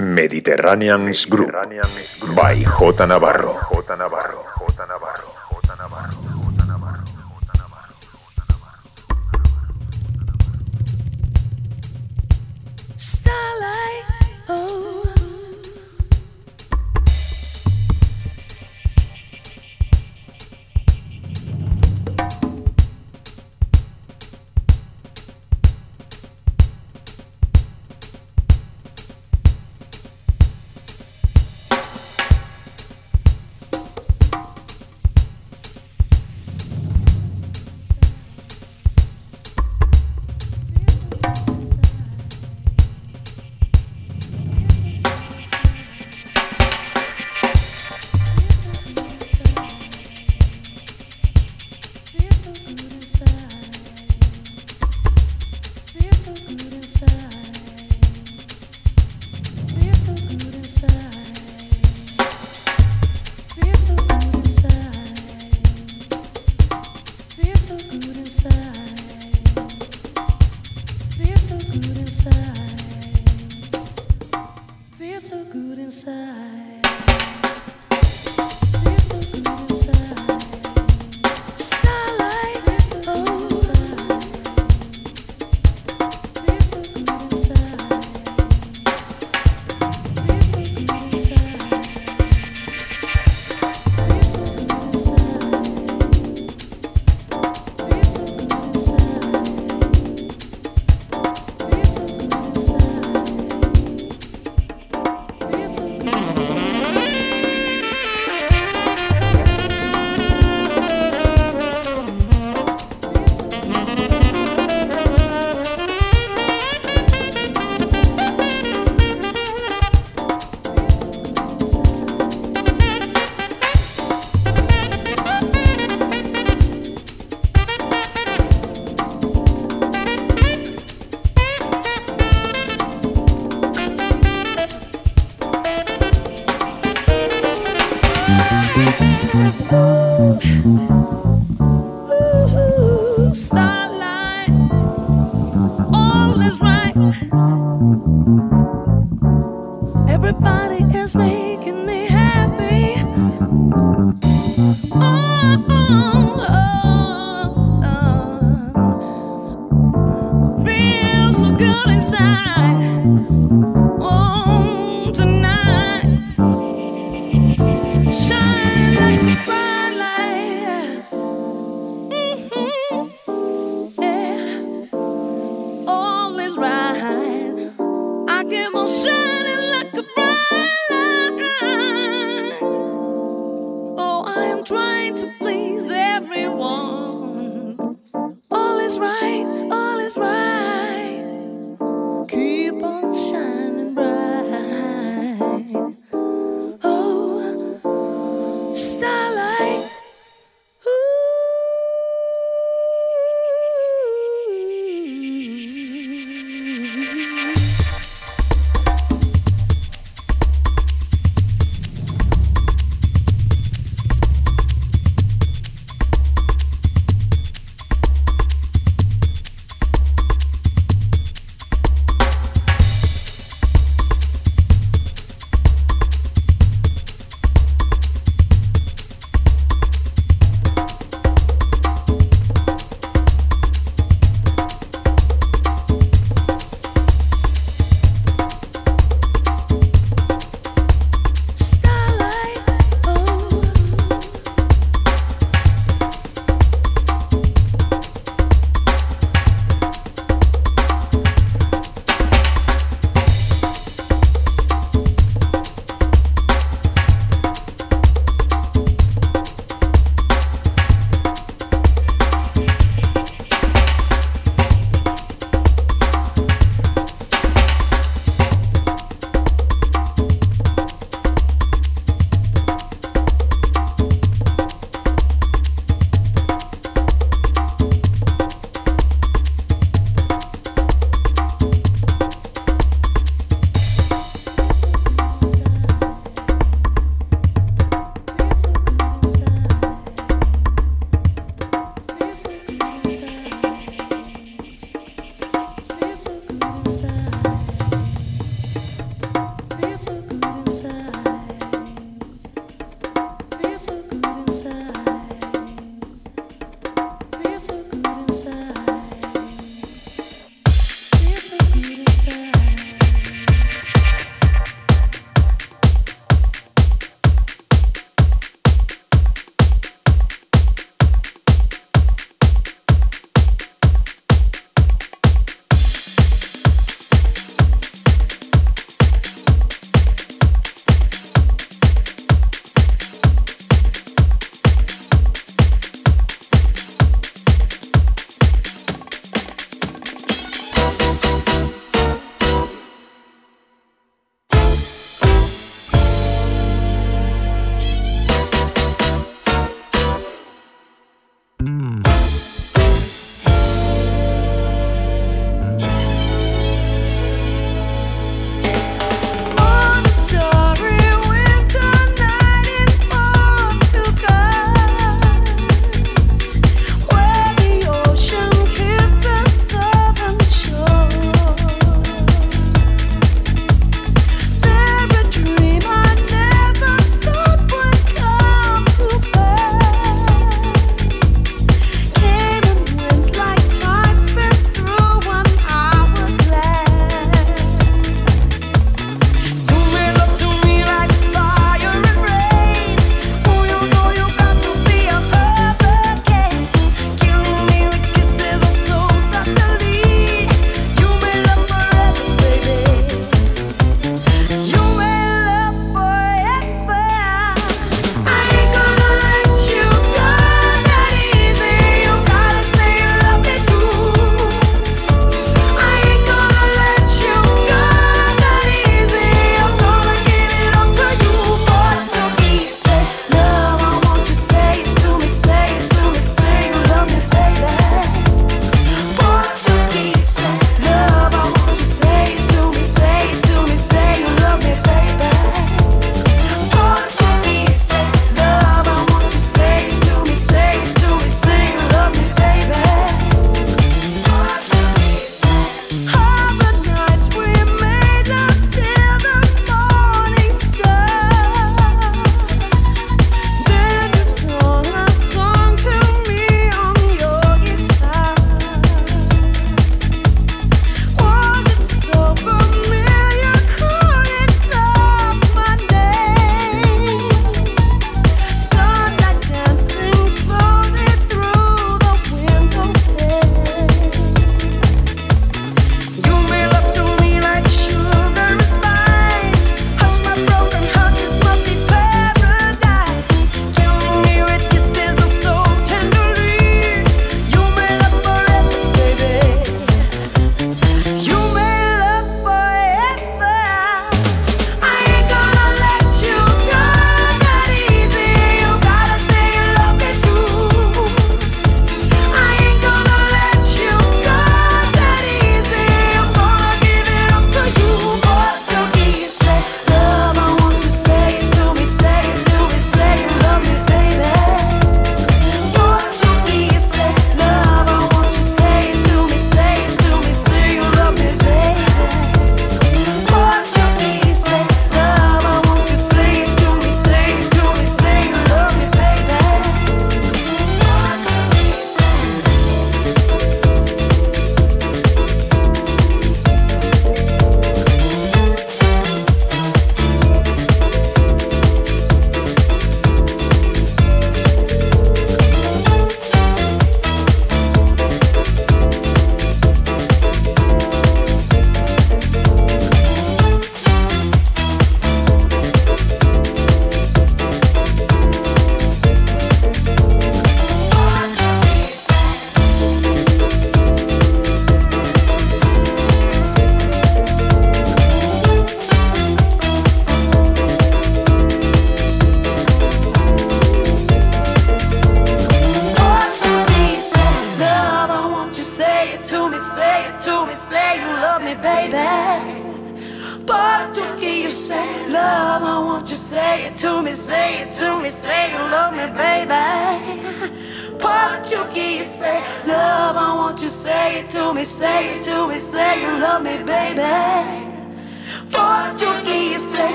Mediterranean's Group by J. Navarro. J. Navarro. J. Navarro.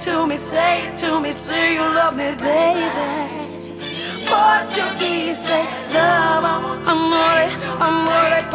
to me, say it to me, say you love me, baby. Portuguese, say love, amore, amore.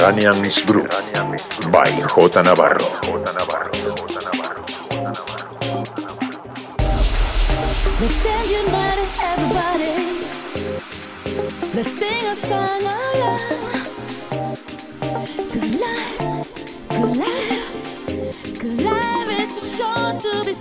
Mediterranean Grooves by J Navarro. Let's stand united, everybody. Let's sing a song of love. Cause life, cause life, cause life is too short to be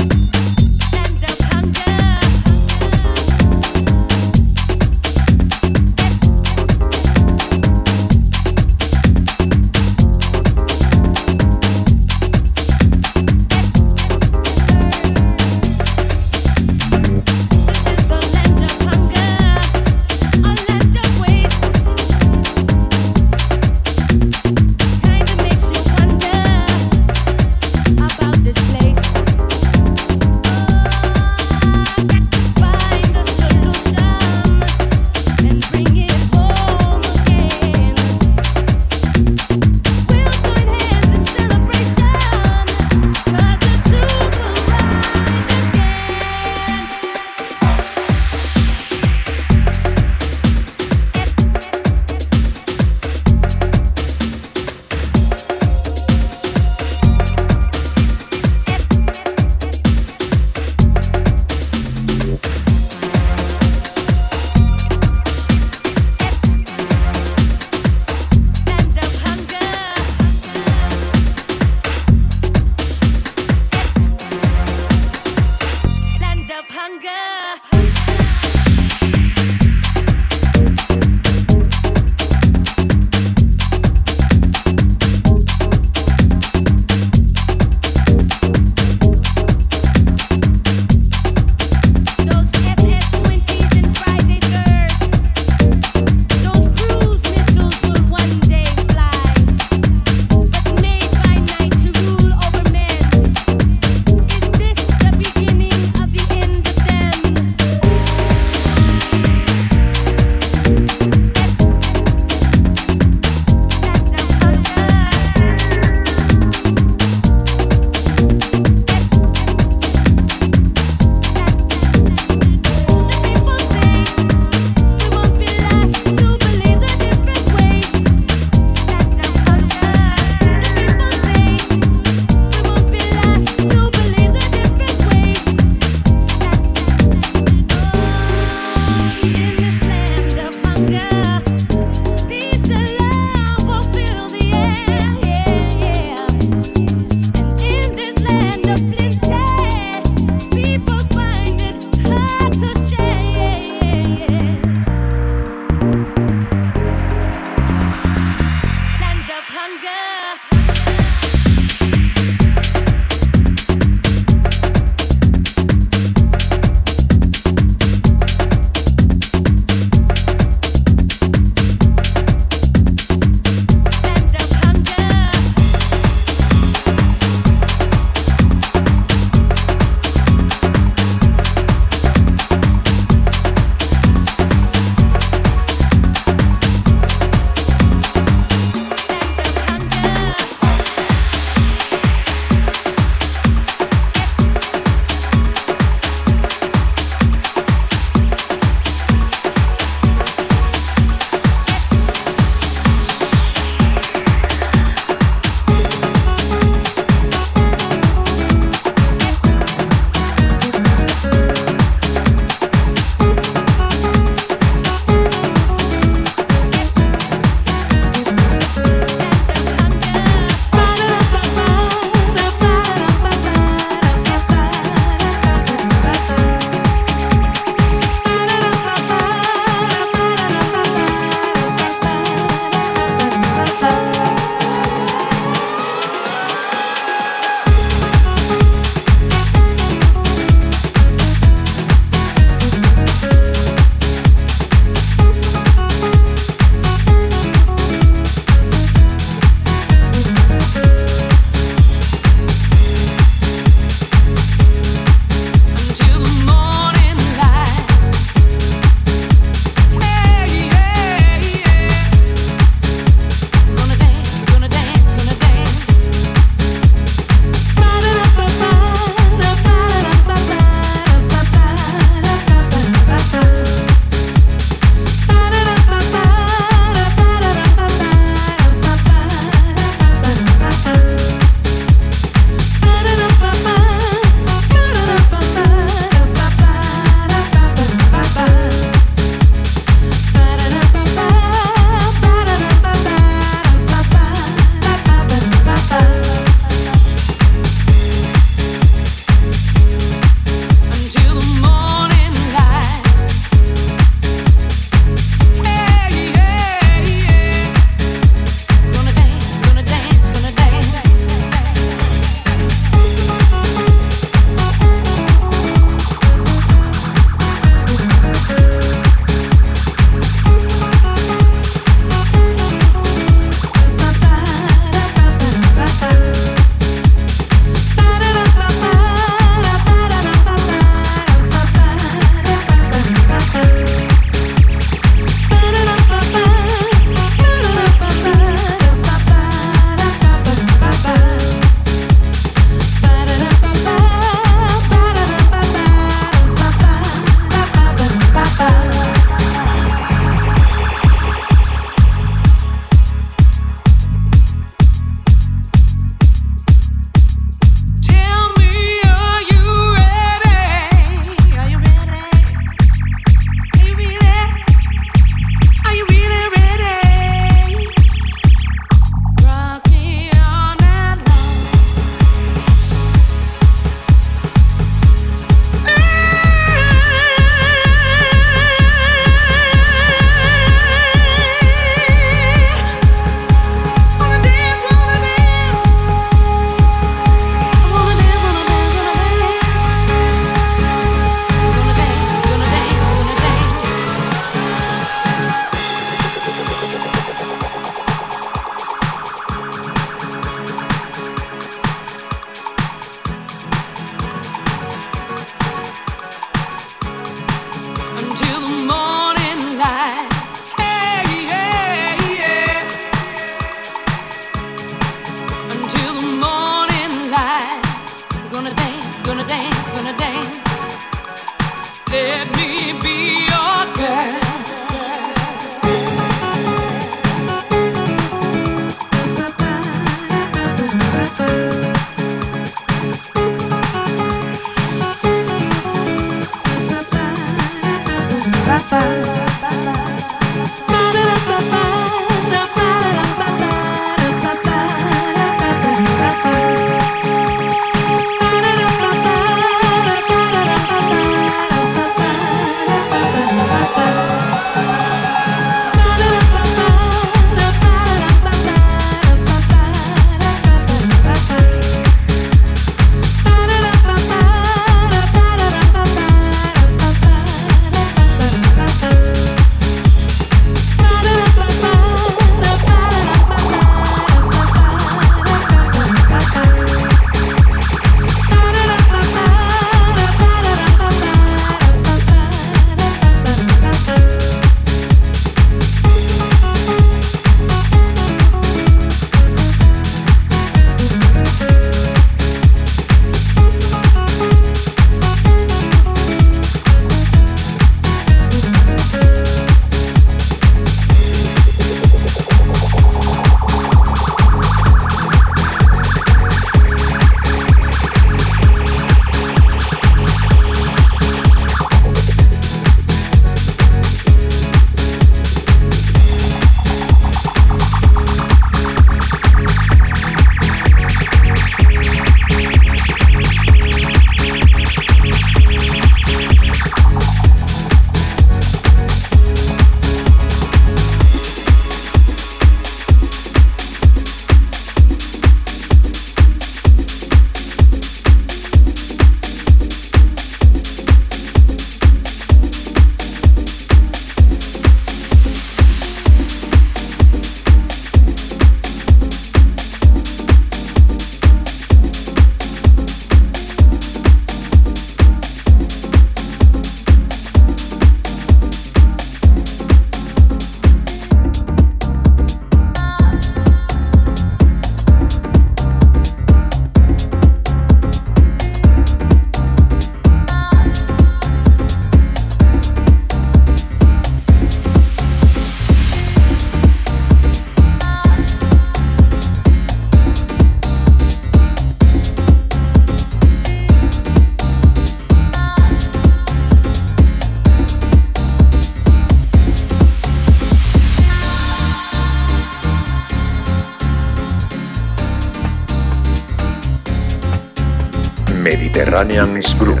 Mediterranean Group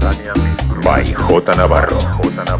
by J Navarro. J Navarro.